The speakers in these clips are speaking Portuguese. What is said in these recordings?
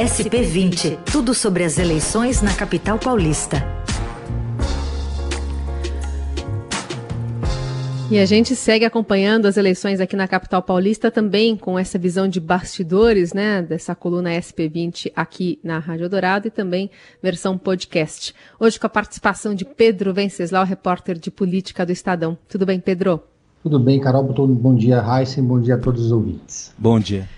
SP20, tudo sobre as eleições na capital paulista. E a gente segue acompanhando as eleições aqui na capital paulista também com essa visão de bastidores, né, dessa coluna SP20 aqui na Rádio Dourado e também versão podcast. Hoje com a participação de Pedro Venceslau, repórter de política do Estadão. Tudo bem, Pedro? Tudo bem, Carol. Bom dia, Heisen. Bom dia a todos os ouvintes. Bom dia.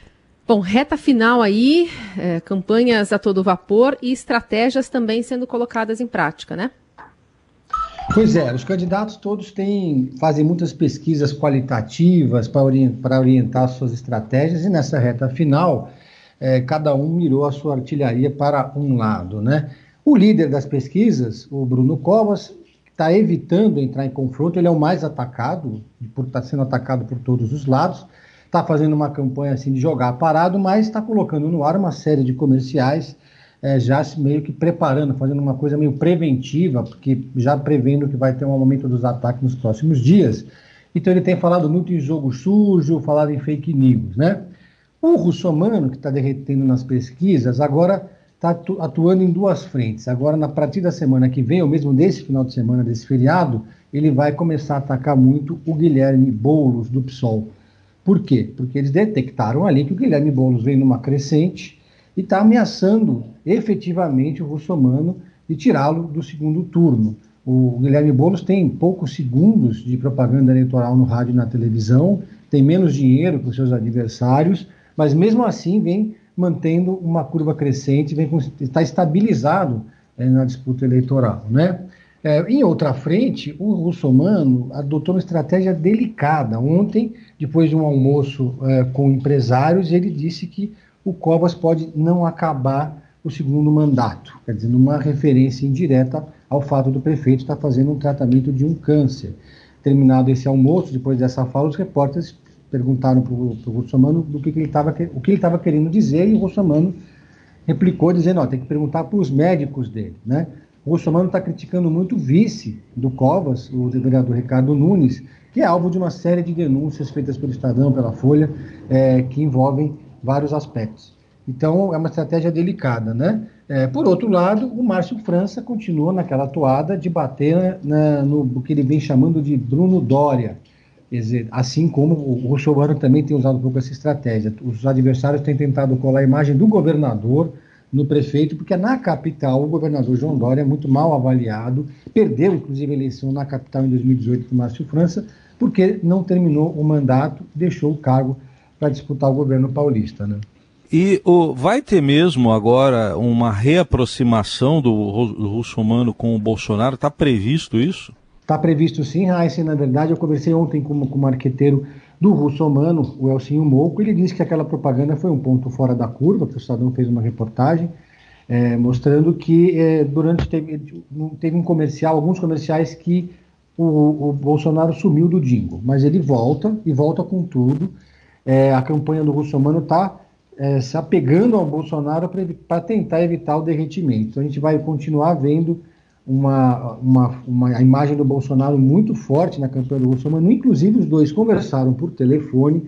Bom, reta final aí, é, campanhas a todo vapor e estratégias também sendo colocadas em prática, né? Pois é, os candidatos todos têm, fazem muitas pesquisas qualitativas para orientar, orientar suas estratégias e nessa reta final, é, cada um mirou a sua artilharia para um lado, né? O líder das pesquisas, o Bruno Covas, está evitando entrar em confronto, ele é o mais atacado, por estar tá sendo atacado por todos os lados, está fazendo uma campanha assim de jogar parado, mas está colocando no ar uma série de comerciais é, já meio que preparando, fazendo uma coisa meio preventiva, porque já prevendo que vai ter um aumento dos ataques nos próximos dias. Então ele tem falado muito em jogo sujo, falado em fake news, né? O russomano, que está derretendo nas pesquisas, agora está atuando em duas frentes. Agora, na partir da semana que vem, ou mesmo desse final de semana, desse feriado, ele vai começar a atacar muito o Guilherme Boulos, do PSOL. Por quê? Porque eles detectaram ali que o Guilherme Boulos vem numa crescente, e está ameaçando efetivamente o russomano de tirá-lo do segundo turno. O Guilherme Boulos tem poucos segundos de propaganda eleitoral no rádio e na televisão, tem menos dinheiro que os seus adversários, mas mesmo assim vem mantendo uma curva crescente, vem está estabilizado é, na disputa eleitoral, né? É, em outra frente, o russomano adotou uma estratégia delicada. Ontem, depois de um almoço é, com empresários, ele disse que o Covas pode não acabar o segundo mandato, quer dizer, numa referência indireta ao fato do prefeito estar fazendo um tratamento de um câncer. Terminado esse almoço, depois dessa fala, os repórteres perguntaram para o Russomano do que, que ele estava o que ele estava querendo dizer e o Russomano replicou dizendo, ó, tem que perguntar para os médicos dele, né? O Russomano está criticando muito o vice do Covas, o vereador Ricardo Nunes, que é alvo de uma série de denúncias feitas pelo Estadão, pela Folha, é, que envolvem vários aspectos. Então, é uma estratégia delicada, né? É, por outro lado, o Márcio França continua naquela toada de bater na, no que ele vem chamando de Bruno Dória. Assim como o Russomano também tem usado um pouco essa estratégia. Os adversários têm tentado colar a imagem do governador no prefeito, porque na capital o governador João Dória é muito mal avaliado, perdeu inclusive a eleição na capital em 2018 com Márcio França, porque não terminou o mandato, deixou o cargo para disputar o governo paulista, né? E o, vai ter mesmo agora uma reaproximação do, do russomano com o Bolsonaro? Está previsto isso? Está previsto sim, Raíssa. Na verdade, eu conversei ontem com, com o marqueteiro do russomano, o Elcinho Mouco. Ele disse que aquela propaganda foi um ponto fora da curva, que o Estadão fez uma reportagem é, mostrando que é, durante teve, teve um comercial, alguns comerciais que o, o Bolsonaro sumiu do Dingo, mas ele volta e volta com tudo é, a campanha do Russomano está é, se apegando ao Bolsonaro para tentar evitar o derretimento. Então a gente vai continuar vendo uma, uma, uma imagem do Bolsonaro muito forte na campanha do Russomano. Inclusive, os dois conversaram por telefone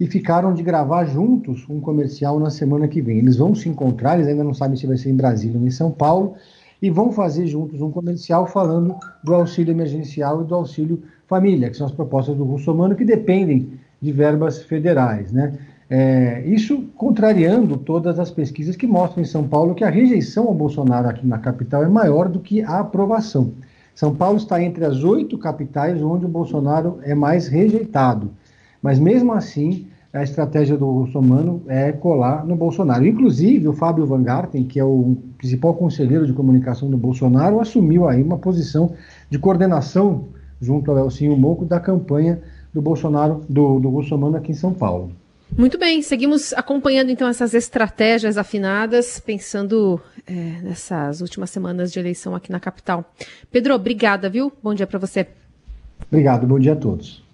e ficaram de gravar juntos um comercial na semana que vem. Eles vão se encontrar, eles ainda não sabem se vai ser em Brasília ou em São Paulo, e vão fazer juntos um comercial falando do auxílio emergencial e do auxílio família, que são as propostas do Russomano que dependem de verbas federais. Né? É, isso contrariando todas as pesquisas que mostram em São Paulo que a rejeição ao Bolsonaro aqui na capital é maior do que a aprovação. São Paulo está entre as oito capitais onde o Bolsonaro é mais rejeitado. Mas mesmo assim, a estratégia do Russomano é colar no Bolsonaro. Inclusive, o Fábio Van Garten, que é o principal conselheiro de comunicação do Bolsonaro, assumiu aí uma posição de coordenação junto ao Elcinho Moco da campanha do Bolsonaro, do, do Bolsonaro aqui em São Paulo. Muito bem, seguimos acompanhando então essas estratégias afinadas, pensando é, nessas últimas semanas de eleição aqui na capital. Pedro, obrigada, viu? Bom dia para você. Obrigado, bom dia a todos.